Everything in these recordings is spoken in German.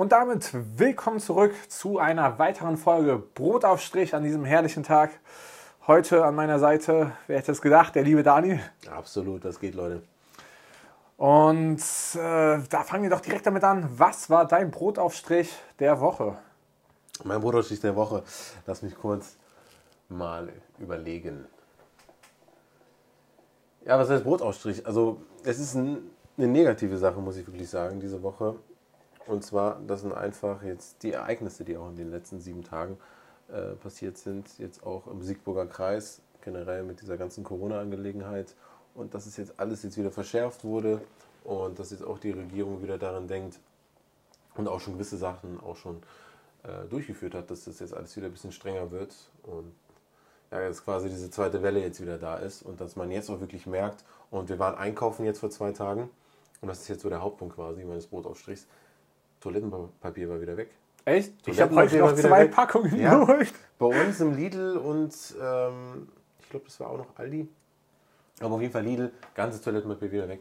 Und damit willkommen zurück zu einer weiteren Folge Brotaufstrich an diesem herrlichen Tag. Heute an meiner Seite, wer hätte es gedacht, der liebe Dani. Absolut, das geht, Leute. Und äh, da fangen wir doch direkt damit an. Was war dein Brotaufstrich der Woche? Mein Brotaufstrich der Woche, lass mich kurz mal überlegen. Ja, was heißt Brotaufstrich? Also, es ist ein, eine negative Sache, muss ich wirklich sagen, diese Woche. Und zwar, das sind einfach jetzt die Ereignisse, die auch in den letzten sieben Tagen äh, passiert sind, jetzt auch im Siegburger Kreis, generell mit dieser ganzen Corona-Angelegenheit. Und dass es jetzt alles jetzt wieder verschärft wurde und dass jetzt auch die Regierung wieder daran denkt und auch schon gewisse Sachen auch schon äh, durchgeführt hat, dass das jetzt alles wieder ein bisschen strenger wird und ja, jetzt quasi diese zweite Welle jetzt wieder da ist und dass man jetzt auch wirklich merkt, und wir waren einkaufen jetzt vor zwei Tagen und das ist jetzt so der Hauptpunkt quasi meines Brotaufstrichs, Toilettenpapier war wieder weg. Echt? Ich habe heute noch zwei weg. Packungen ja, geholt. Bei uns im Lidl und ähm, ich glaube, das war auch noch Aldi. Aber auf jeden Fall Lidl, ganze Toilettenpapier wieder weg.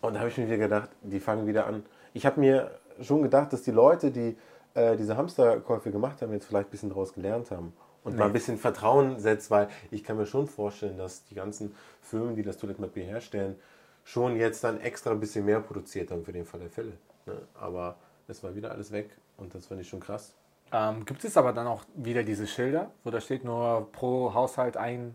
Und da habe ich mir wieder gedacht, die fangen wieder an. Ich habe mir schon gedacht, dass die Leute, die äh, diese Hamsterkäufe gemacht haben, jetzt vielleicht ein bisschen daraus gelernt haben und nee. mal ein bisschen Vertrauen setzt, weil ich kann mir schon vorstellen, dass die ganzen Firmen, die das Toilettenpapier herstellen, schon jetzt dann extra ein bisschen mehr produziert haben für den Fall der Fälle. Ne? Aber es war wieder alles weg und das fand ich schon krass. Ähm, gibt es aber dann auch wieder diese Schilder, wo da steht nur pro Haushalt ein,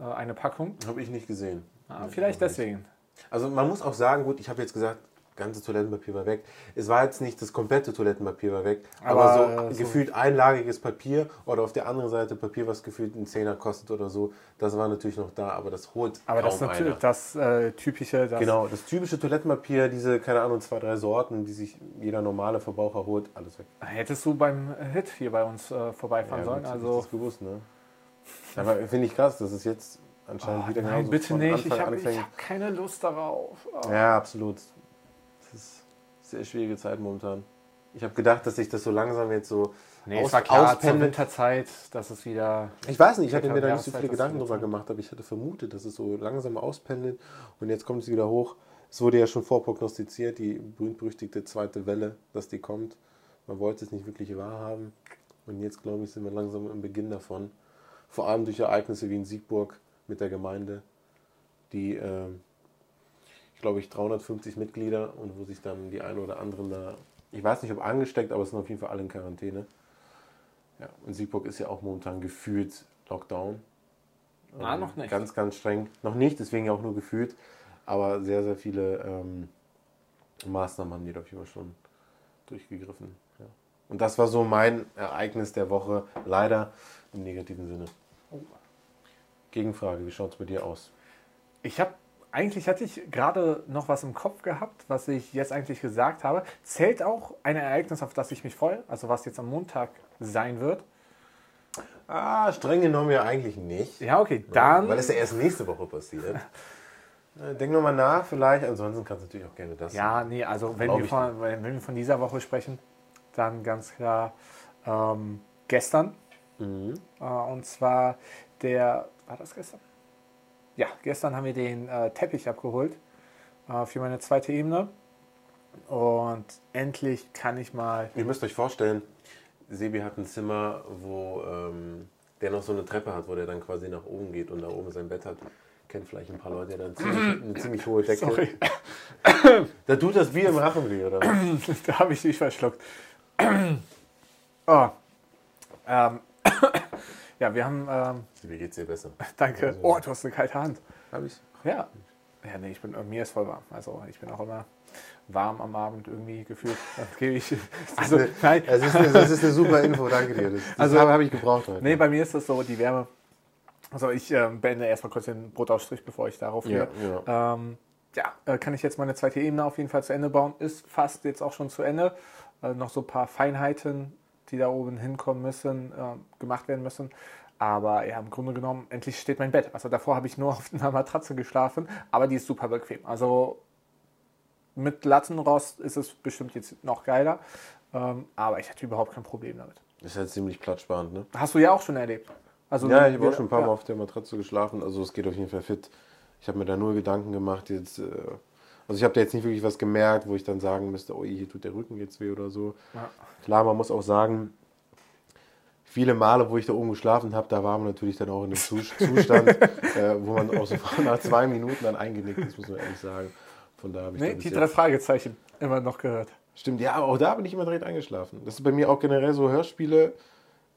äh, eine Packung? Habe ich nicht gesehen. Ah, vielleicht deswegen. Also man muss auch sagen, gut, ich habe jetzt gesagt, ganze Toilettenpapier war weg. Es war jetzt nicht das komplette Toilettenpapier war weg, aber, aber so, so, gefühlt einlagiges Papier oder auf der anderen Seite Papier, was gefühlt einen Zehner kostet oder so, das war natürlich noch da, aber das holt Aber das ist natürlich einer. das äh, typische... Das genau, das typische Toilettenpapier, diese, keine Ahnung, zwei, drei Sorten, die sich jeder normale Verbraucher holt, alles weg. Hättest du beim Hit hier bei uns äh, vorbeifahren ja, sollen? Gut, also das gewusst, ne? Aber finde ich krass, dass es jetzt anscheinend oh, wieder Nein, bitte nicht, ich habe hab keine Lust darauf. Oh. Ja, absolut. Das ist eine sehr schwierige Zeit momentan. Ich habe gedacht, dass sich das so langsam jetzt so nee, aus, es war klar, auspendelt. Winterzeit, dass es wieder... Ich weiß nicht, ich hatte mir da nicht so viele Gedanken drüber gemacht, aber ich hatte vermutet, dass es so langsam auspendelt und jetzt kommt es wieder hoch. Es wurde ja schon vorprognostiziert, die berühmt-berüchtigte zweite Welle, dass die kommt. Man wollte es nicht wirklich wahrhaben und jetzt, glaube ich, sind wir langsam im Beginn davon. Vor allem durch Ereignisse wie in Siegburg mit der Gemeinde, die... Äh, glaube ich, 350 Mitglieder und wo sich dann die einen oder anderen da, ich weiß nicht, ob angesteckt, aber es sind auf jeden Fall alle in Quarantäne. Ja, und Siegburg ist ja auch momentan gefühlt Lockdown. Ah, noch nicht. Ganz, ganz streng. Noch nicht, deswegen ja auch nur gefühlt. Aber sehr, sehr viele ähm, Maßnahmen haben die da auf jeden Fall schon durchgegriffen. Ja. Und das war so mein Ereignis der Woche, leider im negativen Sinne. Oh. Gegenfrage, wie schaut es bei dir aus? Ich habe eigentlich hatte ich gerade noch was im Kopf gehabt, was ich jetzt eigentlich gesagt habe. Zählt auch ein Ereignis, auf das ich mich freue, also was jetzt am Montag sein wird? Ah, streng genommen ja eigentlich nicht. Ja, okay, dann. Weil es ja erst nächste Woche passiert. Denk nochmal nach, vielleicht. Ansonsten kannst du natürlich auch gerne das. Ja, nee, also wenn wir, von, wenn wir von dieser Woche sprechen, dann ganz klar ähm, gestern. Mhm. Äh, und zwar der, war das gestern? Ja, gestern haben wir den äh, Teppich abgeholt äh, für meine zweite Ebene. Und endlich kann ich mal. Ihr müsst euch vorstellen, Sebi hat ein Zimmer, wo ähm, der noch so eine Treppe hat, wo der dann quasi nach oben geht und da oben sein Bett hat. Kennt vielleicht ein paar Leute, der dann ziemlich, eine ziemlich hohe Decke. Sorry. Da tut das wie im Rachenweh, oder? da habe ich dich verschluckt. oh. Ähm. Ja, wir haben. Ähm, Wie geht's dir besser? Danke. Also, oh, du hast eine kalte Hand. Hab ich? Ja. Ja, nee, ich bin, mir ist voll warm. Also ich bin auch immer warm am Abend irgendwie gefühlt. Dann gebe ich. Also, nein. Das ist, eine, das ist eine super Info, danke dir. Das, das also habe ich gebraucht heute. Nee, bei mir ist das so, die Wärme. Also ich ähm, beende erstmal kurz den Brotausstrich, bevor ich darauf gehe. Ja, ja. Ähm, ja, äh, kann ich jetzt meine zweite Ebene auf jeden Fall zu Ende bauen. Ist fast jetzt auch schon zu Ende. Äh, noch so ein paar Feinheiten die da oben hinkommen müssen, äh, gemacht werden müssen. Aber ja, im Grunde genommen, endlich steht mein Bett. Also davor habe ich nur auf einer Matratze geschlafen, aber die ist super bequem. Also mit Lattenrost ist es bestimmt jetzt noch geiler, ähm, aber ich hatte überhaupt kein Problem damit. ist halt ziemlich platzsparend, ne? Hast du ja auch schon erlebt. Also ja, ich habe auch schon ein paar ja. Mal auf der Matratze geschlafen, also es geht auf jeden Fall fit. Ich habe mir da nur Gedanken gemacht, jetzt äh, Also ich habe da jetzt nicht wirklich was gemerkt, wo ich dann sagen müsste, oh, hier tut der Rücken jetzt weh oder so. Ja. Klar, man muss auch sagen, viele Male, wo ich da oben geschlafen habe, da war man natürlich dann auch in einem Zustand, äh, wo man auch so nach zwei Minuten dann eingenickt ist, muss man ehrlich sagen. Von da habe ich nee, die drei Fragezeichen immer noch gehört. Stimmt, ja, aber auch da bin ich immer direkt eingeschlafen. Das ist bei mir auch generell so Hörspiele.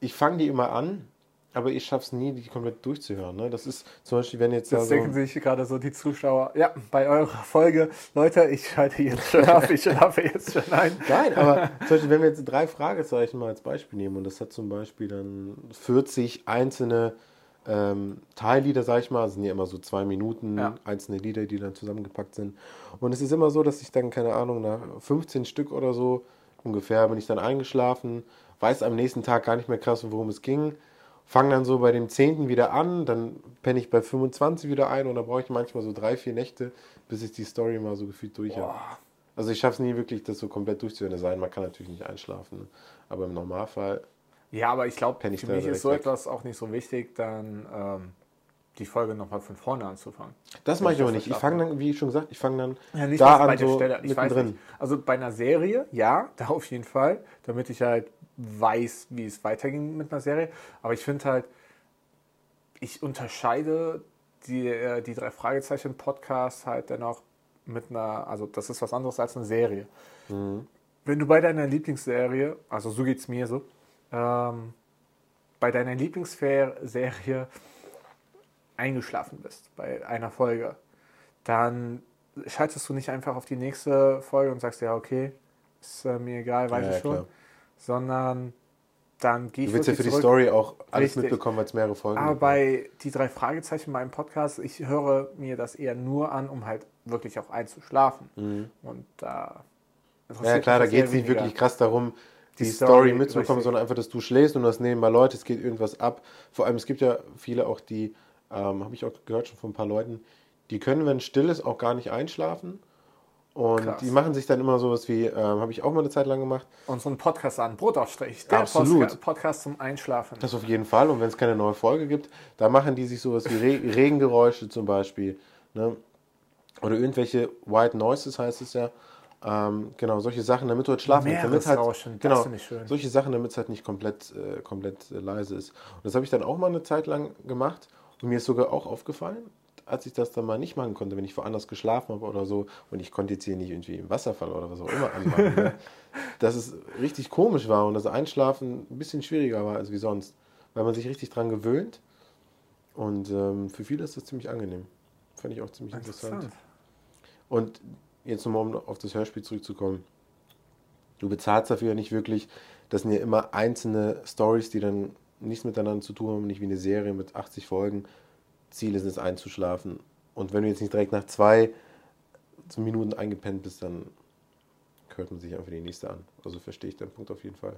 Ich fange die immer an aber ich schaffe es nie, die komplett durchzuhören. Ne? Das ist zum Beispiel, wenn jetzt. Das denken so sich gerade so die Zuschauer, ja, bei eurer Folge, Leute, ich schalte jetzt schon ab, ich schlafe jetzt schon ein. Nein, aber zum Beispiel, wenn wir jetzt drei Fragezeichen mal als Beispiel nehmen und das hat zum Beispiel dann 40 einzelne ähm, Teillieder, sag ich mal, das sind ja immer so zwei Minuten, ja. einzelne Lieder, die dann zusammengepackt sind. Und es ist immer so, dass ich dann, keine Ahnung, nach 15 Stück oder so ungefähr bin ich dann eingeschlafen, weiß am nächsten Tag gar nicht mehr krass, worum es ging fange dann so bei dem 10. wieder an, dann penne ich bei 25 wieder ein und dann brauche ich manchmal so drei, vier Nächte, bis ich die Story mal so gefühlt durch habe. Also ich schaffe es nie wirklich, das so komplett durchzuhören. Sein, man kann natürlich nicht einschlafen, aber im Normalfall. Ja, aber ich glaube, für mich ist so weg. etwas auch nicht so wichtig, dann ähm, die Folge nochmal von vorne anzufangen. Das mache ich aber nicht. Ich fange dann, wie schon gesagt, ich fange dann ja, nicht da an, so Stelle. Ich weiß nicht. Also bei einer Serie, ja, da auf jeden Fall, damit ich halt weiß, wie es weiterging mit einer Serie. Aber ich finde halt, ich unterscheide die, äh, die drei Fragezeichen Podcast halt dennoch mit einer, also das ist was anderes als eine Serie. Mhm. Wenn du bei deiner Lieblingsserie, also so geht es mir so, ähm, bei deiner Lieblingsserie eingeschlafen bist bei einer Folge, dann schaltest du nicht einfach auf die nächste Folge und sagst, ja, okay, ist äh, mir egal, weiß ja, ich schon. Klar sondern dann gehe ich. Du willst ja für die Story auch alles richtig. mitbekommen, weil es mehrere Folgen Aber gibt. bei die drei Fragezeichen in meinem Podcast, ich höre mir das eher nur an, um halt wirklich auch einzuschlafen. Mhm. Und da. ja, klar, da geht es nicht wirklich krass darum, die, die Story, Story mitzubekommen, richtig. sondern einfach, dass du schläfst und das nebenbei Leute, es geht irgendwas ab. Vor allem, es gibt ja viele auch, die, ähm, habe ich auch gehört schon von ein paar Leuten, die können, wenn still ist, auch gar nicht einschlafen und Krass. die machen sich dann immer sowas wie, ähm, habe ich auch mal eine Zeit lang gemacht. Und so einen Podcast an, Brotaufstrich, der Absolut. Podcast zum Einschlafen. Das auf jeden Fall. Und wenn es keine neue Folge gibt, da machen die sich sowas wie Re Regengeräusche zum Beispiel. Ne? Oder irgendwelche White Noises heißt es ja. Ähm, genau, solche Sachen, damit du halt schlafen kannst. Damit halt, genau, solche Sachen, damit es halt nicht komplett, äh, komplett äh, leise ist. Und das habe ich dann auch mal eine Zeit lang gemacht. Und mir ist sogar auch aufgefallen, als ich das dann mal nicht machen konnte, wenn ich woanders geschlafen habe oder so und ich konnte jetzt hier nicht irgendwie im Wasserfall oder was auch immer anmachen, ne? dass es richtig komisch war und das Einschlafen ein bisschen schwieriger war als wie sonst, weil man sich richtig dran gewöhnt und ähm, für viele ist das ziemlich angenehm. Fand ich auch ziemlich interessant. interessant. Und jetzt nochmal, um auf das Hörspiel zurückzukommen. Du bezahlst dafür ja nicht wirklich. Das sind ja immer einzelne Stories, die dann nichts miteinander zu tun haben, nicht wie eine Serie mit 80 Folgen, Ziel ist es einzuschlafen. Und wenn du jetzt nicht direkt nach zwei Minuten eingepennt bist, dann hört man sich einfach die nächste an. Also verstehe ich deinen Punkt auf jeden Fall.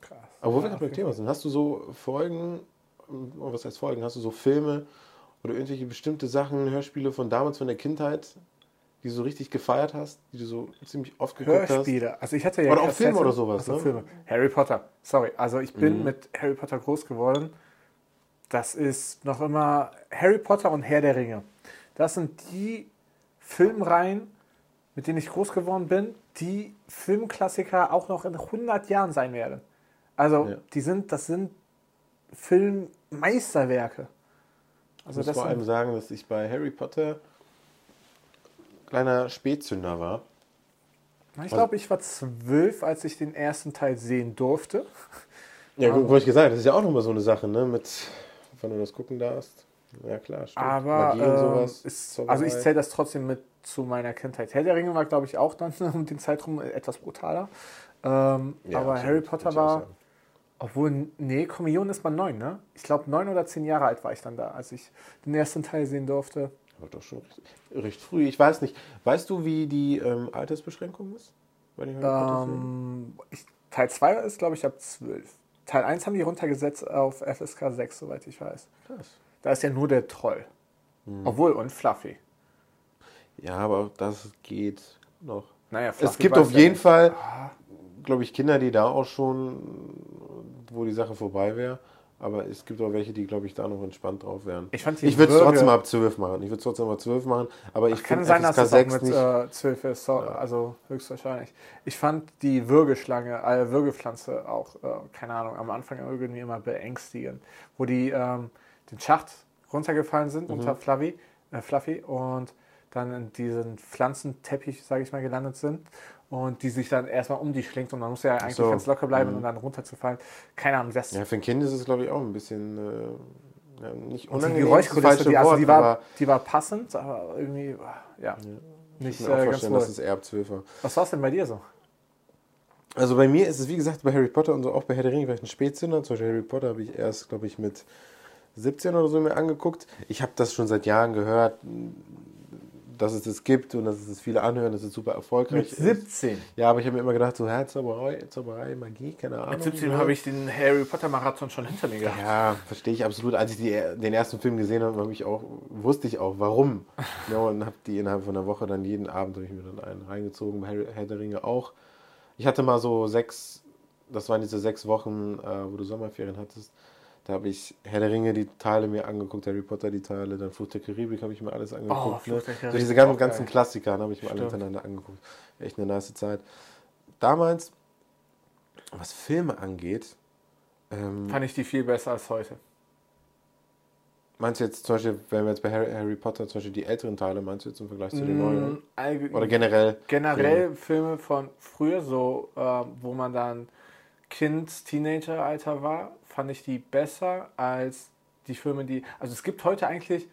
Krass. Aber wo wir gerade beim Thema sind, hast du so Folgen, was heißt Folgen, hast du so Filme oder irgendwelche bestimmte Sachen, Hörspiele von damals, von der Kindheit, die du so richtig gefeiert hast, die du so ziemlich oft geguckt Hörspiele. hast? Hörspiele. Also ich hatte ja oder auch Filme oder sowas. Also ne? Filme. Harry Potter. Sorry, also ich bin mhm. mit Harry Potter groß geworden. Das ist noch immer Harry Potter und Herr der Ringe. Das sind die Filmreihen, mit denen ich groß geworden bin, die Filmklassiker auch noch in 100 Jahren sein werden. Also, ja. die sind, das sind Filmmeisterwerke. Also ich muss vor allem sagen, dass ich bei Harry Potter kleiner Spätzünder war. Ich glaube, ich war zwölf, als ich den ersten Teil sehen durfte. Ja, gut, wollte ich gesagt, das ist ja auch nochmal so eine Sache, ne? Mit wenn du das gucken darfst. Ja, klar, stimmt. Aber ähm, ist, also ich zähle das trotzdem mit zu meiner Kindheit. Herr der Ringe war, glaube ich, auch dann um den Zeitraum etwas brutaler. Ähm, ja, aber Harry Potter war, obwohl, nee, Kommunion ist man neun, ne? Ich glaube, neun oder zehn Jahre alt war ich dann da, als ich den ersten Teil sehen durfte. Aber doch schon recht, recht früh. Ich weiß nicht. Weißt du, wie die ähm, Altersbeschränkung ist? Ähm, ich, Teil 2 ist, glaube ich, ab 12. Teil 1 haben die runtergesetzt auf FSK 6, soweit ich weiß. Krass. Da ist ja nur der Troll. Hm. Obwohl, und Fluffy. Ja, aber das geht noch. Naja, Fluffy es gibt auf jeden Fall, ah. glaube ich, Kinder, die da auch schon, wo die Sache vorbei wäre. Aber es gibt auch welche, die, glaube ich, da noch entspannt drauf wären. Ich, ich würde es trotzdem ab 12 machen. Ich würde es trotzdem ab 12 machen. Aber ich kann sein, dass es auch mit äh, 12 ist. So, ja. Also höchstwahrscheinlich. Ich fand die Würgeschlange, äh, Würgepflanze auch, äh, keine Ahnung, am Anfang irgendwie immer beängstigend. Wo die ähm, den Schacht runtergefallen sind mhm. unter Fluffy, äh, Fluffy und dann in diesen Pflanzenteppich, sage ich mal, gelandet sind und die sich dann erstmal um die schlingt und man muss ja eigentlich so. ganz locker bleiben mhm. und dann runterzufallen. Keine Ahnung, das. Ja, für ein Kind ist es, glaube ich, auch ein bisschen äh, ja, nicht unangenehm. Die Geräuschkulisse, die, also die, war, die war passend, aber irgendwie, ja, ja. nicht ich kann mir äh, vorstellen, dass es eher ab 12 war. Was war es denn bei dir so? Also bei mir ist es, wie gesagt, bei Harry Potter und so, auch bei Herr der Ringe vielleicht ein Spätzünder. Zum Beispiel Harry Potter habe ich erst, glaube ich, mit 17 oder so mir angeguckt. Ich habe das schon seit Jahren gehört dass es das gibt und dass es das viele anhören, dass es super erfolgreich Mit 17? Ist. Ja, aber ich habe mir immer gedacht, so, Herr, Zauberei, Zauberei, Magie, keine Ahnung. Mit 17 habe ich den Harry Potter Marathon schon hinter mir gehabt. Ja, verstehe ich absolut. Als ich die, den ersten Film gesehen habe, habe ich auch, wusste ich auch, warum. ja, und habe die innerhalb von einer Woche dann jeden Abend habe ich mir dann einen reingezogen, bei Herr der Ringe auch. Ich hatte mal so sechs, das waren diese sechs Wochen, äh, wo du Sommerferien hattest da habe ich Herr der Ringe die Teile mir angeguckt, Harry Potter die Teile, dann Flucht der Karibik habe ich mir alles angeguckt. Oh, ne? So diese ganzen, ganzen Klassiker habe ich mir Stimmt. alle hintereinander angeguckt. Echt eine nice Zeit. Damals, was Filme angeht, ähm, fand ich die viel besser als heute. Meinst du jetzt zum Beispiel, wenn wir jetzt bei Harry, Harry, Potter zum Beispiel die älteren Teile, meinst du jetzt im Vergleich zu den mm, neuen? Oder generell? Generell Filme, Filme von früher, so äh, wo man dann Kind, Teenager-Alter war, fand ich die besser als die Filme, die. Also es gibt heute eigentlich.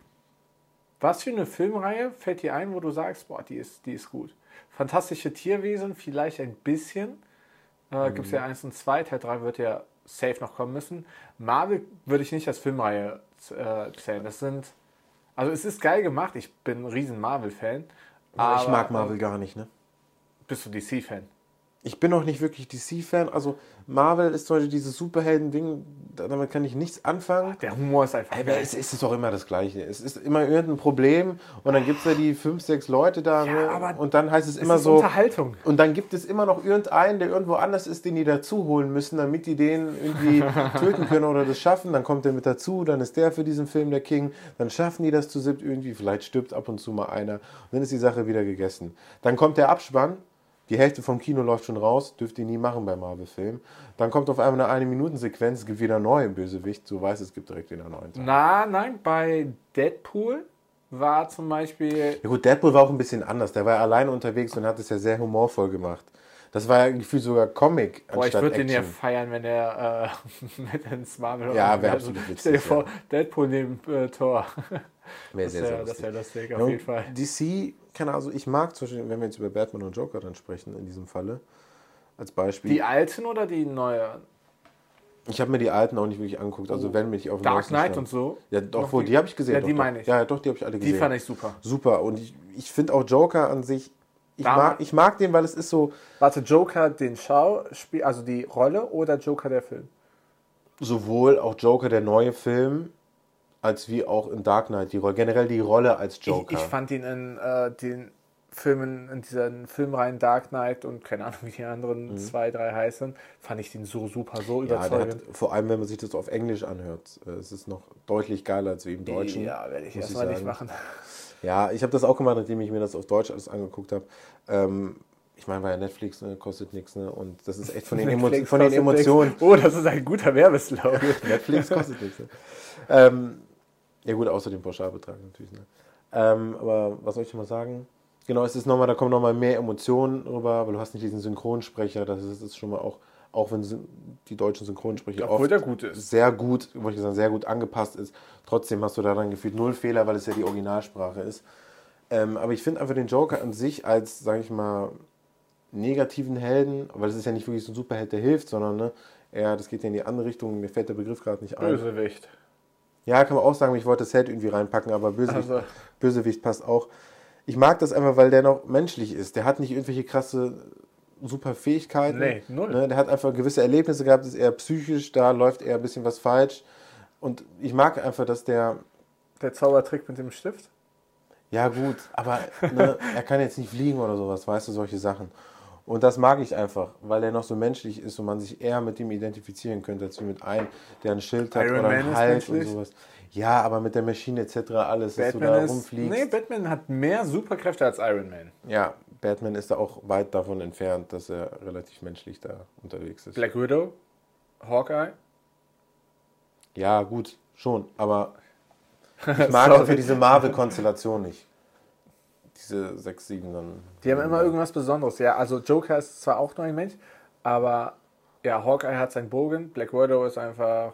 Was für eine Filmreihe fällt dir ein, wo du sagst, boah, die ist, die ist gut? Fantastische Tierwesen, vielleicht ein bisschen. Äh, mhm. Gibt es ja eins und zwei, Teil 3 wird ja safe noch kommen müssen. Marvel würde ich nicht als Filmreihe äh, zählen. Das sind. Also es ist geil gemacht, ich bin ein riesen Marvel-Fan. Ich mag Marvel gar nicht, ne? Bist du DC-Fan? Ich bin auch nicht wirklich DC-Fan. Also Marvel ist zum Beispiel dieses Superhelden-Ding, damit kann ich nichts anfangen. Der Humor ist einfach. Aber es ist doch immer das Gleiche. Es ist immer irgendein Problem und dann gibt es ja die fünf, sechs Leute da ja, ne? und dann heißt es, es immer so. Unterhaltung. Und dann gibt es immer noch irgendeinen, der irgendwo anders ist, den die dazu holen müssen, damit die den irgendwie töten können oder das schaffen. Dann kommt der mit dazu, dann ist der für diesen Film der King. Dann schaffen die das zu siebt irgendwie. Vielleicht stirbt ab und zu mal einer und dann ist die Sache wieder gegessen. Dann kommt der Abspann die Hälfte vom Kino läuft schon raus, dürft ihr nie machen bei Marvel-Filmen. Dann kommt auf einmal eine Eine-Minuten-Sequenz, es gibt wieder neuen Bösewicht, so weiß es gibt direkt wieder neuen Teil. Na, nein, bei Deadpool war zum Beispiel. Ja gut, Deadpool war auch ein bisschen anders. Der war ja alleine unterwegs und hat es ja sehr humorvoll gemacht. Das war ja gefühlt sogar Comic Boah, ich würde den ja feiern, wenn er äh, mit ins Marvel Ja, wäre absolut witzig. Stell dir vor, Deadpool neben äh, Thor. Wäre sehr, sehr. Das wäre lustig, auf ja, jeden Fall. DC, keine Ahnung, also ich mag zum Beispiel, wenn wir jetzt über Batman und Joker dann sprechen, in diesem Falle, als Beispiel. Die alten oder die neuen? Ich habe mir die alten auch nicht wirklich angeguckt, also oh. wenn mich auf Dark Knight und so. Ja, doch, wohl, die, die habe ich gesehen. Ja, doch, die meine ich. Ja, doch, die habe ich alle gesehen. Die fand ich super. Super und ich, ich finde auch Joker an sich, ich mag, ich mag den, weil es ist so. Warte, Joker den Schauspiel, also die Rolle oder Joker der Film? Sowohl auch Joker der neue Film als wie auch in Dark Knight die Rolle, generell die Rolle als Joker. Ich, ich fand ihn in äh, den Filmen, in diesen Filmreihen Dark Knight und keine Ahnung, wie die anderen mhm. zwei, drei heißen, fand ich den so super, so ja, überzeugend. Hat, vor allem, wenn man sich das auf Englisch anhört, äh, es ist noch deutlich geiler als wie im Deutschen. Ja, werde ich erstmal nicht machen. Ja, ich habe das auch gemacht, nachdem ich mir das auf Deutsch alles angeguckt habe. Ähm, ich meine, weil ja Netflix ne, kostet nichts, ne? Und das ist echt von den, Emo von den Emotionen. Nix. Oh, das ist ein guter Werbeslogan. Netflix kostet nichts. Ne? Ähm, ja gut, außer dem Pauschalbetrag natürlich. Ne? Ähm, aber was soll ich mal sagen? Genau, es ist nochmal, da kommen nochmal mehr Emotionen rüber, weil du hast nicht diesen Synchronsprecher, das ist, ist schon mal auch, auch wenn die deutschen Synchronsprecher Obwohl der gut sehr gut, ich sagen, sehr gut angepasst ist, trotzdem hast du daran gefühlt null Fehler, weil es ja die Originalsprache ist. Ähm, aber ich finde einfach den Joker an sich als, sage ich mal, negativen Helden, weil es ist ja nicht wirklich so ein Superheld, der hilft, sondern ne, eher, das geht ja in die andere Richtung, mir fällt der Begriff gerade nicht ein. Bösewicht. Ja, kann man auch sagen, ich wollte das Held irgendwie reinpacken, aber Bösewicht, also. Bösewicht passt auch. Ich mag das einfach, weil der noch menschlich ist. Der hat nicht irgendwelche krasse super Fähigkeiten. Nee, null. Ne? Der hat einfach gewisse Erlebnisse gehabt, ist eher psychisch, da läuft eher ein bisschen was falsch. Und ich mag einfach, dass der. Der Zaubertrick mit dem Stift? Ja, gut, aber ne, er kann jetzt nicht fliegen oder sowas, weißt du, solche Sachen. Und das mag ich einfach, weil er noch so menschlich ist und man sich eher mit ihm identifizieren könnte, als mit einem, der ein Schild hat Iron oder einen Halt und sowas. Ja, aber mit der Maschine etc. alles, Batman dass du da rumfliegst. Nee, Batman hat mehr Superkräfte als Iron Man. Ja, Batman ist da auch weit davon entfernt, dass er relativ menschlich da unterwegs ist. Black Widow? Hawkeye? Ja, gut, schon, aber ich mag einfach diese Marvel-Konstellation nicht. Diese sechs, sieben dann. Die haben immer irgendwas Besonderes. Ja, also Joker ist zwar auch nur ein Mensch, aber ja, Hawkeye hat seinen Bogen, Black Widow ist einfach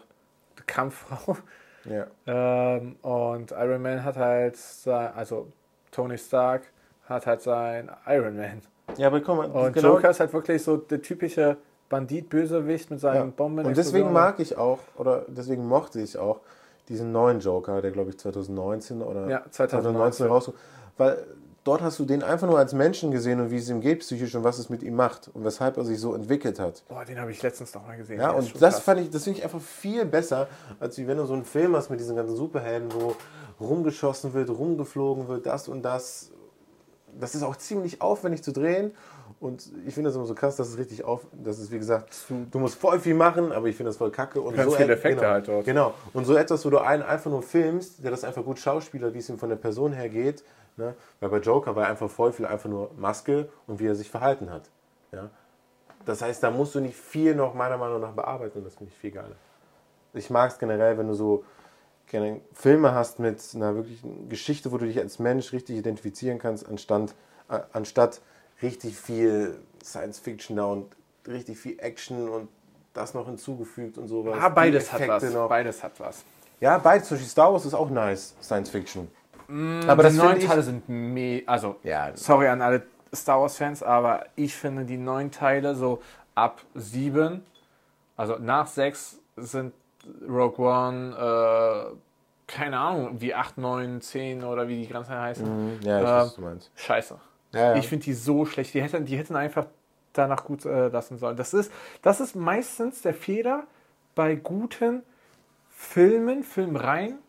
eine Kampffrau. Ja. Ähm, und Iron Man hat halt, also Tony Stark hat halt sein Iron Man. Ja, aber komm mal. Und genau Joker ist halt wirklich so der typische Bandit-Bösewicht mit seinen ja. Bomben. Und deswegen mag ich auch, oder deswegen mochte ich auch diesen neuen Joker, der glaube ich 2019 oder ja, 2019 rauskommt. Weil dort hast du den einfach nur als Menschen gesehen und wie es ihm geht psychisch und was es mit ihm macht und weshalb er sich so entwickelt hat. Boah, den habe ich letztens noch mal gesehen. Ja, und das krass. fand ich, das finde ich einfach viel besser, als wie wenn du so einen Film hast mit diesen ganzen Superhelden, wo rumgeschossen wird, rumgeflogen wird, das und das. Das ist auch ziemlich aufwendig zu drehen und ich finde das immer so krass, dass es richtig auf, das ist wie gesagt, du musst voll viel machen, aber ich finde das voll kacke. Und Ganz so viele Effekte genau, halt dort. Genau. Und so etwas, wo du einen einfach nur filmst, der das einfach gut schauspielert, wie es ihm von der Person her geht. Ne? Weil bei Joker war einfach voll viel einfach nur Maske und wie er sich verhalten hat. Ja? Das heißt, da musst du nicht viel noch meiner Meinung nach bearbeiten und das finde ich viel geiler. Ich mag es generell, wenn du so gerne Filme hast mit einer wirklichen Geschichte, wo du dich als Mensch richtig identifizieren kannst, anstatt, äh, anstatt richtig viel Science Fiction da und richtig viel Action und das noch hinzugefügt und sowas. Ja, beides hat was. Noch. Beides hat was. Ja, beides. Zum Beispiel Star Wars ist auch nice, Science Fiction. Mm, aber die neuen Teile sind me also ja. sorry an alle Star Wars Fans, aber ich finde die neuen Teile so ab sieben, also nach sechs sind Rogue One, äh, keine Ahnung, wie 8, 9, 10 oder wie die Grenzen heißen. Mhm. Ja, ich äh, weiß, was du meinst. Scheiße. Ja, ja. Ich finde die so schlecht. Die hätten, die hätten einfach danach gut äh, lassen sollen. Das ist, das ist meistens der Fehler bei guten Filmen, Filmreihen,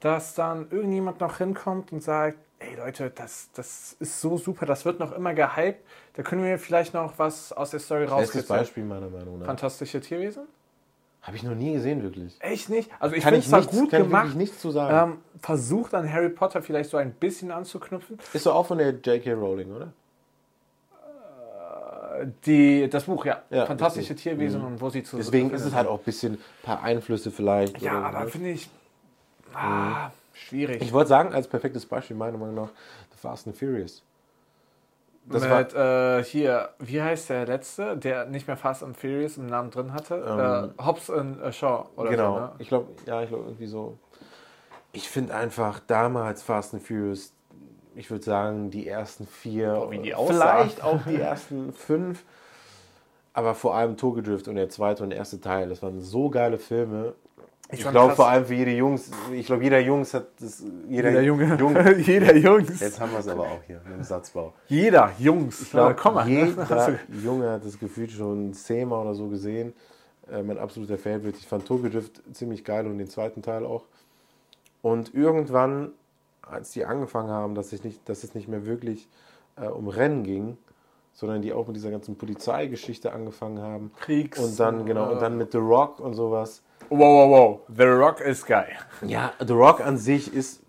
dass dann irgendjemand noch hinkommt und sagt, ey Leute, das, das ist so super, das wird noch immer gehypt. Da können wir vielleicht noch was aus der Story rauskriegen. Bestes Beispiel meiner Meinung nach. Fantastische Tierwesen? Habe ich noch nie gesehen, wirklich. Echt nicht? Also ich finde es zwar gut kann gemacht. Ich nichts zu sagen. Ähm, versucht an Harry Potter vielleicht so ein bisschen anzuknüpfen. Ist so auch von der J.K. Rowling, oder? Äh, die, das Buch, ja. ja Fantastische Tierwesen mhm. und wo sie zu Deswegen ist es halt auch ein bisschen ein paar Einflüsse vielleicht. Ja, aber finde ich ah, mhm. schwierig. Ich wollte sagen, als perfektes Beispiel meiner Meinung nach The Fast and Furious. Das mit, war, äh, hier, wie heißt der letzte, der nicht mehr Fast and Furious im Namen drin hatte? Ähm, äh, Hobbs and äh, Shaw oder genau. so. Ne? Ich glaube, ja, ich glaube irgendwie so. Ich finde einfach damals Fast and Furious, ich würde sagen, die ersten vier, oh, die vielleicht auch die ersten fünf, aber vor allem Tokyo Drift und der zweite und der erste Teil, das waren so geile Filme. Ich, ich glaube vor allem für jede Jungs, ich glaube jeder Jungs hat das, jeder, jeder Junge, Junge jeder Jungs. Jetzt haben wir es aber auch hier mit dem Satzbau. Jeder Jungs. Ich glaube, ja, jeder Junge hat das Gefühl schon zehnmal oder so gesehen. Äh, mein absoluter Favorite. Ich fand Tokyo Drift ziemlich geil und den zweiten Teil auch. Und irgendwann, als die angefangen haben, dass, ich nicht, dass es nicht mehr wirklich äh, um Rennen ging, sondern die auch mit dieser ganzen Polizeigeschichte angefangen haben. Kriegs. Und dann, genau, und dann mit The Rock und sowas Wow, wow, wow. The Rock ist geil. Ja, The Rock an sich ist,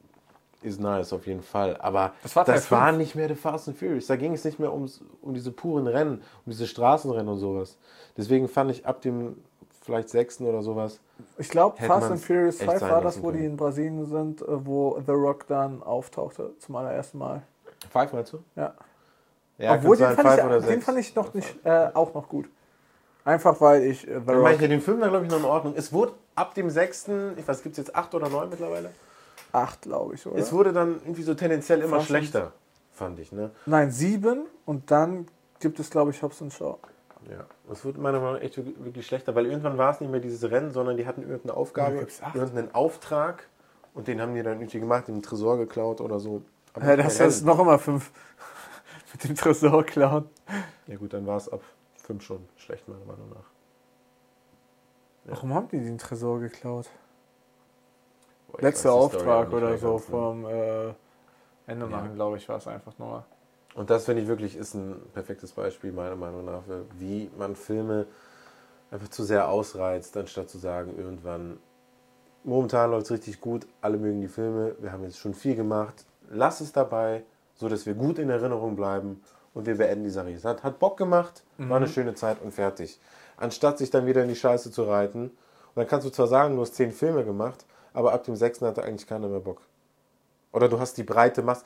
ist nice auf jeden Fall. Aber das war, das war nicht mehr The Fast and Furious. Da ging es nicht mehr ums, um diese puren Rennen, um diese Straßenrennen und sowas. Deswegen fand ich ab dem vielleicht sechsten oder sowas. Ich glaube, Fast and Furious 5 war das, wo können. die in Brasilien sind, äh, wo The Rock dann auftauchte zum allerersten Mal. Five meinst du? Ja. ja Obwohl, den fand, ich, den fand, ich, noch nicht, äh, auch noch gut. Einfach weil ich äh, The Rock. den Film war, glaube ich, noch in Ordnung. Es wurde ab dem sechsten, ich weiß, gibt es jetzt acht oder neun mittlerweile? Acht, glaube ich, oder? Es wurde dann irgendwie so tendenziell immer Fast schlechter, fand ich, ne? Nein, sieben und dann gibt es, glaube ich, Hobbs und Shaw. Ja, es wurde meiner Meinung nach echt wirklich schlechter, weil irgendwann war es nicht mehr dieses Rennen, sondern die hatten irgendeine Aufgabe, irgendeinen Auftrag und den haben die dann irgendwie gemacht, den Tresor geklaut oder so. Aber ja, das ist noch immer fünf mit dem Tresor klauen. Ja gut, dann war es ab fünf schon schlecht, meiner Meinung nach. Ja. Warum haben die den Tresor geklaut? Boah, Letzter Auftrag oder so vom äh, Ende machen, ja. glaube ich, war es einfach nur. Und das finde ich wirklich ist ein perfektes Beispiel meiner Meinung nach, wie man Filme einfach zu sehr ausreizt, anstatt zu sagen, irgendwann, momentan läuft es richtig gut, alle mögen die Filme, wir haben jetzt schon viel gemacht, lass es dabei, so dass wir gut in Erinnerung bleiben und wir beenden die Sache. Es hat, hat Bock gemacht, mhm. war eine mhm. schöne Zeit und fertig. Anstatt sich dann wieder in die Scheiße zu reiten. Und dann kannst du zwar sagen, du hast zehn Filme gemacht, aber ab dem sechsten hatte eigentlich keiner mehr Bock. Oder du hast die breite Masse,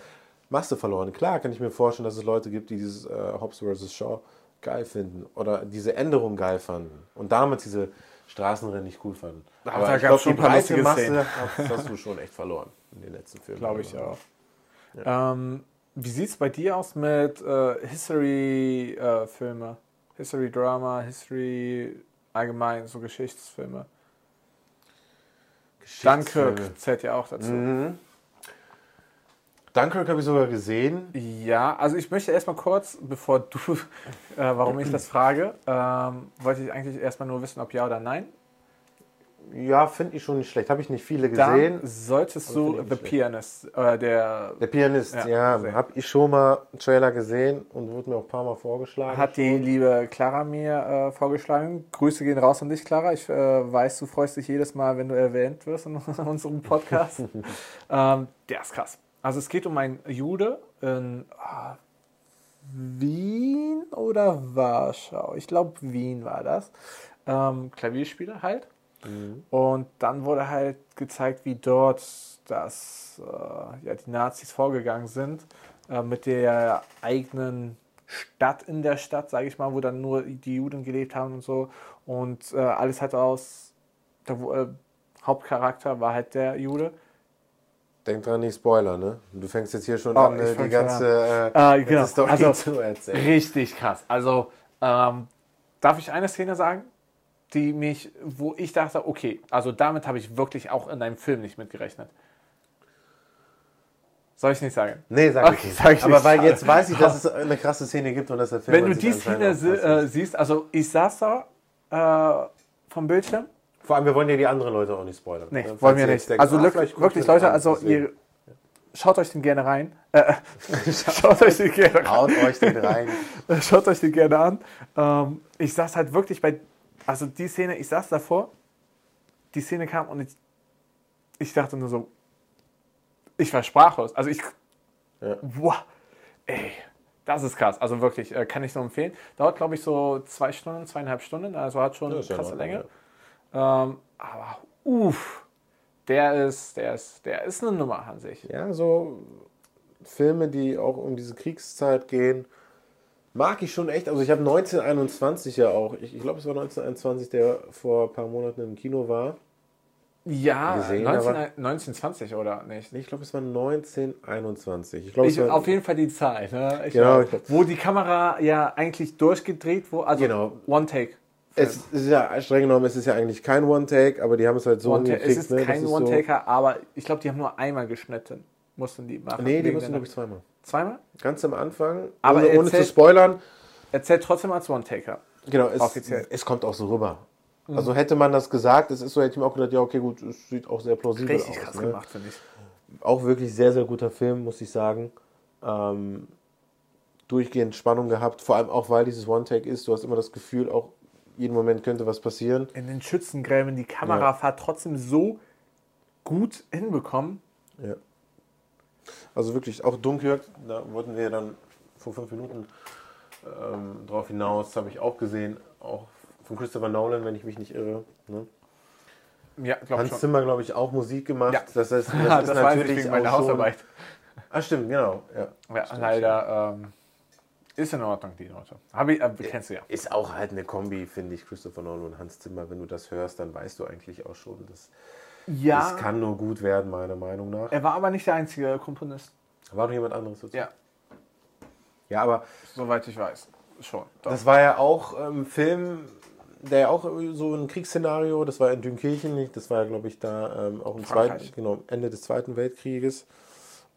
Masse verloren. Klar kann ich mir vorstellen, dass es Leute gibt, die dieses äh, Hobbs vs. Shaw geil finden oder diese Änderung geil fanden und damals diese Straßenrennen nicht cool fanden. Aber da ich glaube, die breite Masse hast, hast, du schon echt verloren in den letzten Filmen. Glaube ich auch. Ja. Ähm, wie sieht es bei dir aus mit äh, History-Filme? Äh, History-Drama, History allgemein, so Geschichtsfilme? Geschichtsfilme. Dunkirk zählt ja auch dazu. Mhm. Dunkirk habe ich sogar gesehen. Ja, also ich möchte erstmal kurz, bevor du, äh, warum ich das frage, ähm, wollte ich eigentlich erstmal nur wissen, ob ja oder nein. Ja, finde ich schon nicht schlecht. Habe ich nicht viele gesehen. Dann solltest du The Pianist, äh, der... Der Pianist, ja, ja habe ich schon mal einen Trailer gesehen und wurde mir auch ein paar Mal vorgeschlagen. Hat schon. die liebe Clara mir äh, vorgeschlagen. Grüße gehen raus an dich, Clara. Ich äh, weiß, du freust dich jedes Mal, wenn du erwähnt wirst in unserem Podcast. ähm, der ist krass. Also es geht um einen Jude in ah, Wien oder Warschau. Ich glaube, Wien war das. Ähm, Klavierspieler halt. Mhm. Und dann wurde halt gezeigt, wie dort das, äh, ja, die Nazis vorgegangen sind äh, mit der eigenen Stadt in der Stadt, sage ich mal, wo dann nur die Juden gelebt haben und so. Und äh, alles hat aus, der äh, Hauptcharakter war halt der Jude. Denk dran, nicht Spoiler, ne? Du fängst jetzt hier schon oh, an, die ganze äh, äh, genau. Story also, zu erzählen. Richtig krass. Also, ähm, darf ich eine Szene sagen, die mich, wo ich dachte, okay, also damit habe ich wirklich auch in einem Film nicht mitgerechnet. Soll ich nicht sagen? Nee, sag okay, ich nicht. Sag ich Aber nicht. weil jetzt weiß ich, dass es eine krasse Szene gibt und dass der Film. Wenn du die Szene äh, siehst, also ich saß da äh, vom Bildschirm vor allem, wir wollen ja die anderen Leute auch nicht spoilern. Nee, wollen wir nicht. Denken, also ah, wirklich, Leute, also ihr schaut euch den gerne rein. Äh, schaut euch den gerne rein. Haut euch den rein. schaut euch den gerne an. Ähm, ich saß halt wirklich bei, also die Szene, ich saß davor, die Szene kam und ich, ich dachte nur so, ich war sprachlos. Also ich, ja. wow, ey, das ist krass. Also wirklich, äh, kann ich nur empfehlen. Dauert, glaube ich, so zwei Stunden, zweieinhalb Stunden. Also hat schon eine krasse Länge. Ja. Ähm, aber uff, der ist, der ist, der ist eine Nummer an sich. Ja, so Filme, die auch um diese Kriegszeit gehen, mag ich schon echt. Also ich habe 1921 ja auch, ich, ich glaube es war 1921, der vor ein paar Monaten im Kino war. Ja, gesehen, 19, 1920 oder nicht? Ich glaube, es war 1921. Ich glaub, ich, auf jeden Fall die Zahl. Ne? genau, glaub, wo die Kamera ja eigentlich durchgedreht wurde, also genau. One Take. Es ist ja streng genommen, es ist ja eigentlich kein One-Take, aber die haben es halt so One Es ist ne? kein One-Taker, so aber ich glaube, die haben nur einmal geschnitten. Mussten die machen. Nee, die mussten, glaube ich, zweimal. Zweimal? Ganz am Anfang. Aber ohne, ohne zu spoilern. Erzählt trotzdem als One-Taker. Genau, es, offiziell. es kommt auch so rüber. Mhm. Also hätte man das gesagt, es ist so, hätte ich mir auch gedacht, ja, okay, gut, es sieht auch sehr plausibel Richtig aus. Richtig krass ne? gemacht, finde ich. Auch wirklich sehr, sehr guter Film, muss ich sagen. Ähm, durchgehend Spannung gehabt, vor allem auch, weil dieses One-Take ist. Du hast immer das Gefühl, auch jeden Moment könnte was passieren. In den Schützengräben die Kamerafahrt ja. trotzdem so gut hinbekommen. Ja. Also wirklich, auch Dunkirk, da wollten wir dann vor fünf Minuten ähm, drauf hinaus, habe ich auch gesehen, auch von Christopher Nolan, wenn ich mich nicht irre. Ne? Ja, Hans schon. Zimmer, glaube ich, auch Musik gemacht. Ja. Das heißt, das, das ist natürlich ich meine Hausarbeit. Ah, stimmt, genau. Ja, ja stimmt, leider. Ähm, ist in Ordnung, die Note. Hab ich, äh, kennst du ja. Ist auch halt eine Kombi, finde ich, Christopher Nolan und Hans Zimmer. Wenn du das hörst, dann weißt du eigentlich auch schon, dass ja, das kann nur gut werden, meiner Meinung nach. Er war aber nicht der einzige Komponist. War noch jemand anderes dazu? Ja. Ja, aber. Soweit ich weiß. Schon. Doch. Das war ja auch ein ähm, Film, der ja auch so ein Kriegsszenario, das war in Dünkirchen, das war ja, glaube ich, da ähm, auch im zweiten, genau, Ende des Zweiten Weltkrieges.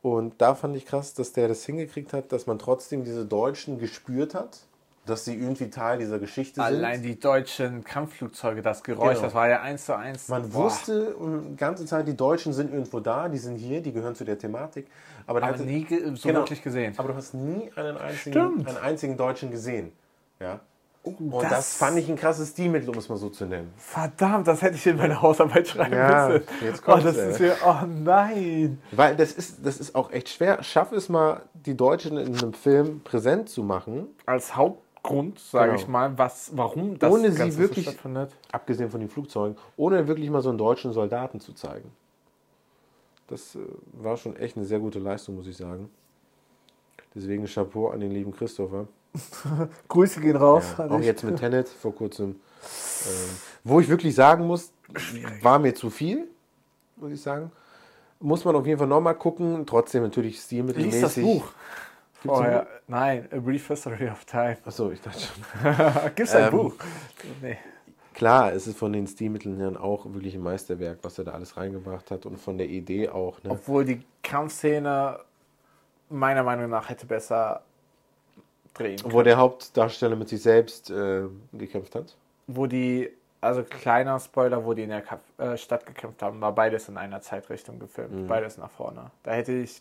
Und da fand ich krass, dass der das hingekriegt hat, dass man trotzdem diese Deutschen gespürt hat. Dass sie irgendwie Teil dieser Geschichte sind. Allein die deutschen Kampfflugzeuge, das Geräusch, genau. das war ja eins zu eins. Man boah. wusste die ganze Zeit, die Deutschen sind irgendwo da, die sind hier, die gehören zu der Thematik. Aber, aber nie so genau, wirklich gesehen. Aber du hast nie einen einzigen, einen einzigen Deutschen gesehen. Ja? Oh, und das, das, fand ich ein krasses Stilmittel, um es mal so zu nennen. Verdammt, das hätte ich in meine Hausarbeit schreiben ja, müssen. Jetzt kommt oh, das ist ja, oh nein. Weil das ist, das ist auch echt schwer. Schaff es mal, die Deutschen in einem Film präsent zu machen. Als Hauptgrund, sage genau. ich mal, was, warum das ohne Ganze sie wirklich, so stattfindet. Abgesehen von den Flugzeugen, ohne wirklich mal so einen deutschen Soldaten zu zeigen. Das äh, war schon echt eine sehr gute Leistung, muss ich sagen. Deswegen Chapeau an den lieben Christopher. Grüße gehen raus. Ja, auch jetzt mit Tenet vor kurzem. Ähm, wo ich wirklich sagen muss, Schwierig. war mir zu viel, muss ich sagen. Muss man auf jeden Fall nochmal gucken. Trotzdem natürlich stilmittelmäßig. Lies das Buch. Oh, ja. Nein, A Brief History of Time. Achso, ich dachte schon. Gibt es ein ähm, Buch? Nee. Klar, es ist von den Stilmitteln her auch wirklich ein Meisterwerk, was er da alles reingebracht hat und von der Idee auch. Ne? Obwohl die Kampfszene meiner Meinung nach hätte besser drehen können. Wo der Hauptdarsteller mit sich selbst äh, gekämpft hat? Wo die, also kleiner Spoiler, wo die in der Kap äh, Stadt gekämpft haben, war beides in einer Zeitrichtung gefilmt, mhm. beides nach vorne. Da hätte ich,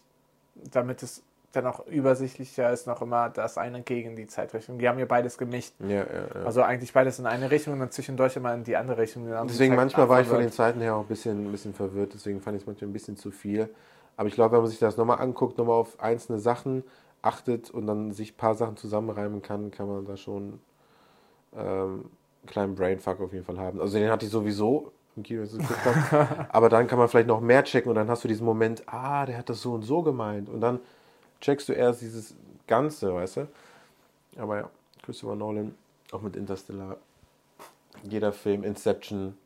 damit es dann auch übersichtlicher ist, noch immer das eine gegen die Zeitrichtung. Die haben ja beides gemischt. Ja, ja, ja. Also eigentlich beides in eine Richtung und dann zwischendurch immer in die andere Richtung. Deswegen manchmal war ich von den Zeiten her auch ein bisschen, ein bisschen verwirrt, deswegen fand ich es manchmal ein bisschen zu viel. Aber ich glaube, wenn man sich das nochmal anguckt, nochmal auf einzelne Sachen, achtet und dann sich ein paar Sachen zusammenreimen kann, kann man da schon ähm, einen kleinen Brainfuck auf jeden Fall haben. Also den hatte ich sowieso im Kino, als ich geguckt habe. Aber dann kann man vielleicht noch mehr checken und dann hast du diesen Moment, ah, der hat das so und so gemeint. Und dann checkst du erst dieses Ganze, weißt du? Aber ja, Christopher Nolan, auch mit Interstellar. Jeder Film, Inception,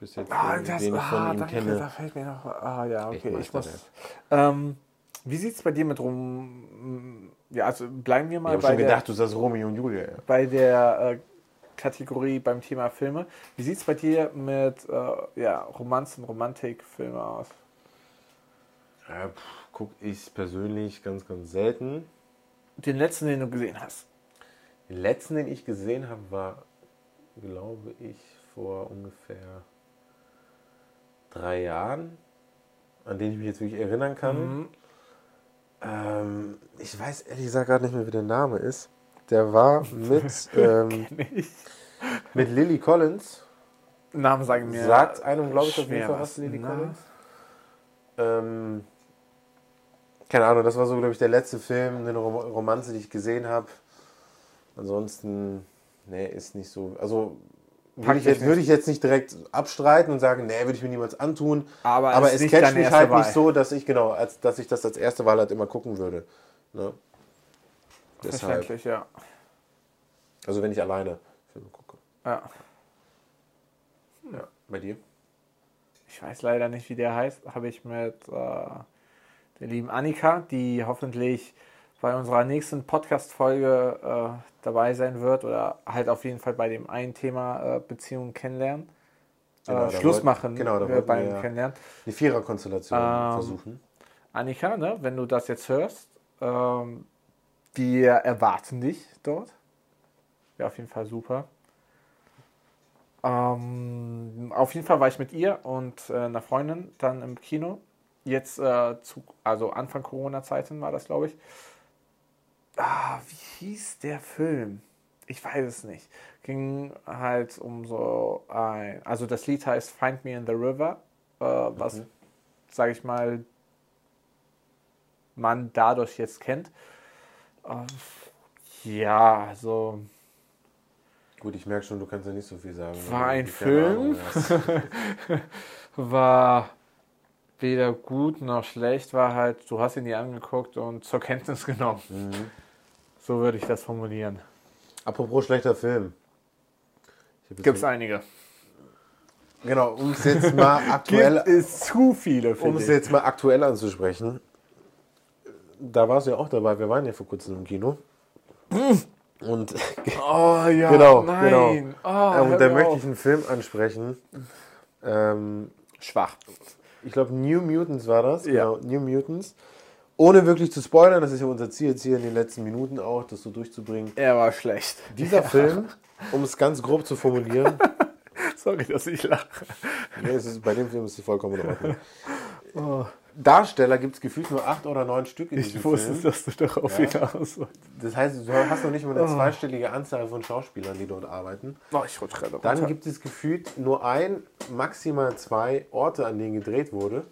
bis jetzt, ah, das, den ich von ah, ihm danke, kenne. Da fällt mir noch, ah ja, okay, ich muss... Ähm, wie sieht es bei dir mit rum? Ja, also bleiben wir mal ich bei. Ich habe schon gedacht, du sagst Romeo und Julia. Ja. Bei der äh, Kategorie beim Thema Filme. Wie sieht es bei dir mit äh, ja, Romanzen, Romantikfilme aus? Ja, gucke ich persönlich ganz, ganz selten. Den letzten, den du gesehen hast? Den letzten, den ich gesehen habe, war, glaube ich, vor ungefähr drei Jahren, an den ich mich jetzt wirklich erinnern kann. Mhm. Ähm, ich weiß ehrlich gesagt gerade nicht mehr, wie der Name ist. Der war mit, ähm, mit Lily Collins. Namen sagen mir. Sagt einem, glaube ich, auf jeden Fall was, Lily Collins. Ähm, keine Ahnung, das war so, glaube ich, der letzte Film, eine Romanze, die ich gesehen habe. Ansonsten, nee, ist nicht so. Also, würde ich, jetzt, würde ich jetzt nicht direkt abstreiten und sagen, nee, würde ich mir niemals antun. Aber, aber es, es catcht mich halt Wahl. nicht so, dass ich, genau, als, dass ich das als erste Wahl halt immer gucken würde. Ne? Verständlich, ja. Also wenn ich alleine Filme gucke. Ja. Ja, bei dir? Ich weiß leider nicht, wie der heißt. Habe ich mit äh, der lieben Annika, die hoffentlich bei unserer nächsten Podcast-Folge äh, dabei sein wird oder halt auf jeden Fall bei dem einen Thema äh, Beziehungen kennenlernen. Genau, äh, Schluss machen genau, da wir beim Kennenlernen. Die Viererkonstellation ähm, versuchen. Annika, ne, wenn du das jetzt hörst, ähm, wir erwarten dich dort. Wäre auf jeden Fall super. Ähm, auf jeden Fall war ich mit ihr und äh, einer Freundin dann im Kino. Jetzt äh, zu, also Anfang Corona-Zeiten war das, glaube ich. Ah, wie hieß der Film? Ich weiß es nicht. Ging halt um so ein. Also das Lied heißt Find Me in the River, äh, was, mhm. sage ich mal, man dadurch jetzt kennt. Äh, ja, also. Gut, ich merke schon, du kannst ja nicht so viel sagen. War ein Film. war weder gut noch schlecht, war halt, du hast ihn dir angeguckt und zur Kenntnis genommen. Mhm. So würde ich das formulieren. Apropos schlechter Film. Gibt es einige. Genau, um es jetzt mal aktuell. Es zu viele, Um es jetzt mal aktuell anzusprechen. Da warst du ja auch dabei, wir waren ja vor kurzem im Kino. Und oh ja, genau, nein. Genau. Oh, und da möchte ich einen Film ansprechen. Ähm, Schwach. Ich glaube, New Mutants war das. Ja. Genau, New Mutants. ohne wirklich zu spoilern, das ist ja unser Ziel jetzt hier in den letzten Minuten auch, das so durchzubringen. Er war schlecht. Dieser Film, um es ganz grob zu formulieren. Sorry, dass ich lache. Nee, ist, bei dem Film ist es vollkommen in Ordnung. Oh. Darsteller gibt es gefühlt nur acht oder neun Stück in ich diesem Film. Ich wusste, dass du darauf ja. hinaus Das heißt, du hast noch nicht mal eine oh. zweistellige Anzahl von Schauspielern, die dort arbeiten. Oh, ich rutsche gerade Dann gibt es gefühlt nur ein, maximal zwei Orte, an denen gedreht wurde.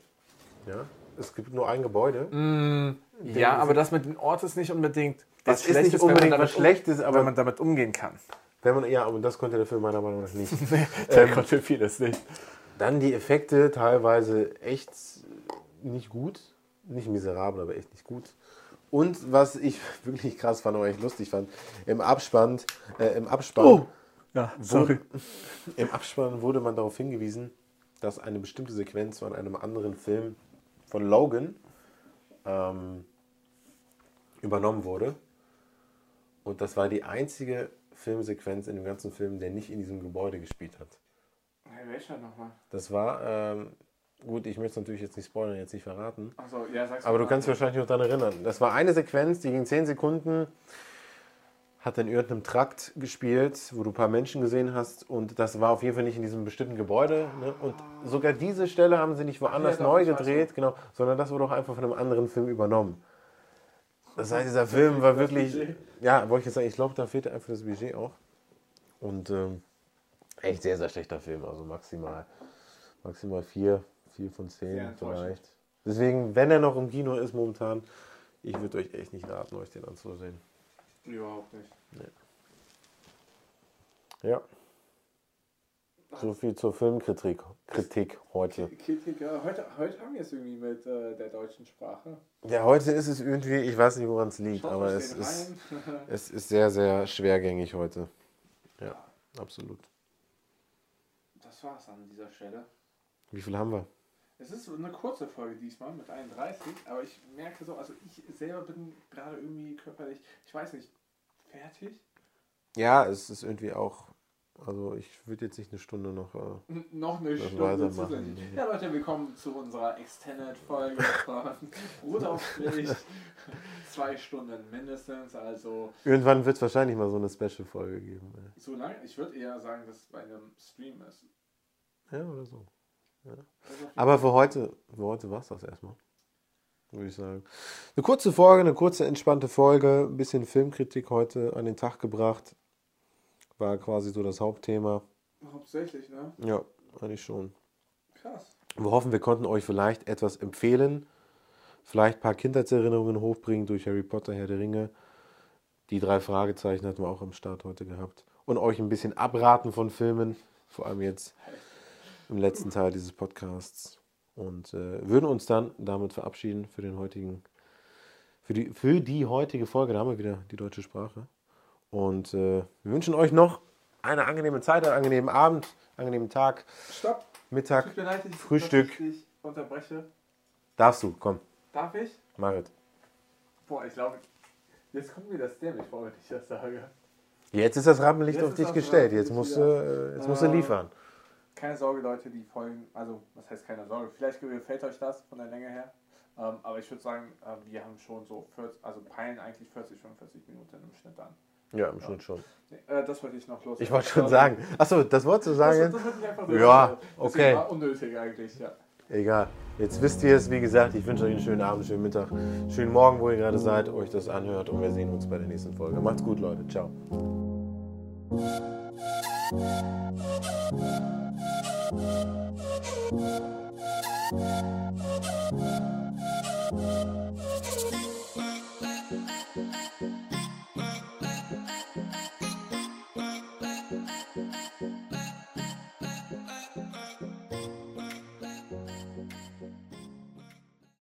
Ja. Es gibt nur ein Gebäude. Mm, ja, aber das mit dem Ort ist nicht unbedingt das ist nicht unbedingt was Schlechtes, aber wenn man damit umgehen kann. Wenn man, ja, und das konnte der Film meiner Meinung nach nicht. der ähm, konnte vieles nicht. Dann die Effekte teilweise echt nicht gut. Nicht miserabel, aber echt nicht gut. Und was ich wirklich krass fand, aber echt lustig fand, im Abspann, äh, im Abspann, oh. ja, sorry. Wurde, im Abspann wurde man darauf hingewiesen, dass eine bestimmte Sequenz von einem anderen Film von Logan ähm, übernommen wurde. Und das war die einzige Filmsequenz in dem ganzen Film, der nicht in diesem Gebäude gespielt hat. Hey, welcher nochmal? Das war, ähm, gut, ich möchte es natürlich jetzt nicht spoilern, jetzt nicht verraten. Achso, ja, sag's Aber du kannst dich wahrscheinlich noch daran erinnern. Das war eine Sequenz, die ging 10 Sekunden, hat in irgendeinem Trakt gespielt, wo du ein paar Menschen gesehen hast und das war auf jeden Fall nicht in diesem bestimmten Gebäude. Ne? Und sogar diese Stelle haben sie nicht woanders Ach, ja, neu gedreht, genau, sondern das wurde auch einfach von einem anderen Film übernommen. Das heißt, dieser Film war wirklich, ja, wollte ich jetzt sagen, ich glaube, da fehlte einfach das Budget auch. Und ähm, echt sehr, sehr schlechter Film, also maximal, maximal vier, vier von zehn vielleicht. Deswegen, wenn er noch im Kino ist momentan, ich würde euch echt nicht raten, euch den anzusehen. Überhaupt nicht. Nee. Ja. So viel zur Filmkritik Kritik heute. Kritik, ja. heute. Heute haben wir es irgendwie mit äh, der deutschen Sprache. Ja, heute ist es irgendwie, ich weiß nicht, woran es liegt, Schaut aber es ist, es ist sehr, sehr schwergängig heute. Ja, ja, absolut. Das war's an dieser Stelle. Wie viel haben wir? Es ist eine kurze Folge diesmal mit 31, aber ich merke so, also ich selber bin gerade irgendwie körperlich, ich weiß nicht, fertig. Ja, es ist irgendwie auch, also ich würde jetzt nicht eine Stunde noch, äh, noch eine Stunde weitermachen. Ja Leute, willkommen zu unserer Extended-Folge von Brotaufstrich. Zwei Stunden mindestens, also... Irgendwann wird es wahrscheinlich mal so eine Special-Folge geben. Ey. So lange? Ich würde eher sagen, dass es bei einem Stream ist. Ja, oder so. Ja. Aber für heute, für heute war es das erstmal. Würde ich sagen. Eine kurze Folge, eine kurze entspannte Folge, ein bisschen Filmkritik heute an den Tag gebracht. War quasi so das Hauptthema. Hauptsächlich, ne? Ja, eigentlich schon. Krass. Wir hoffen, wir konnten euch vielleicht etwas empfehlen. Vielleicht ein paar Kindheitserinnerungen hochbringen durch Harry Potter, Herr der Ringe. Die drei Fragezeichen hatten wir auch am Start heute gehabt. Und euch ein bisschen abraten von Filmen. Vor allem jetzt im letzten Teil dieses Podcasts. Und äh, würden uns dann damit verabschieden für den heutigen, für die, für die heutige Folge. Da haben wir wieder die deutsche Sprache. Und äh, wir wünschen euch noch eine angenehme Zeit, einen angenehmen Abend, einen angenehmen Tag. Stopp. Mittag, Tut mir leid, ich, Frühstück. Dass ich dich unterbreche. Darfst du, komm. Darf ich? Marit. Boah, ich glaube, jetzt kommt mir das dämlich vor, wenn ich das sage. Jetzt ist das Rampenlicht auf dich gestellt. Jetzt musst, du, äh, jetzt musst du liefern keine Sorge, Leute, die Folgen, also was heißt keine Sorge, vielleicht gefällt euch das von der Länge her. Ähm, aber ich würde sagen, äh, wir haben schon so 40, also peilen eigentlich 40, 45 Minuten im Schnitt an. Ja, im Schnitt schon. Nee, äh, das wollte ich noch los. Ich wollte schon sagen. Achso, das wolltest du sagen? Das, das ich einfach ja, okay. war unnötig eigentlich, ja. Egal. Jetzt wisst ihr es, wie gesagt, ich wünsche euch einen schönen Abend, schönen Mittag, schönen Morgen, wo ihr gerade seid, euch das anhört und wir sehen uns bei der nächsten Folge. Macht's gut, Leute. Ciao. Thank you.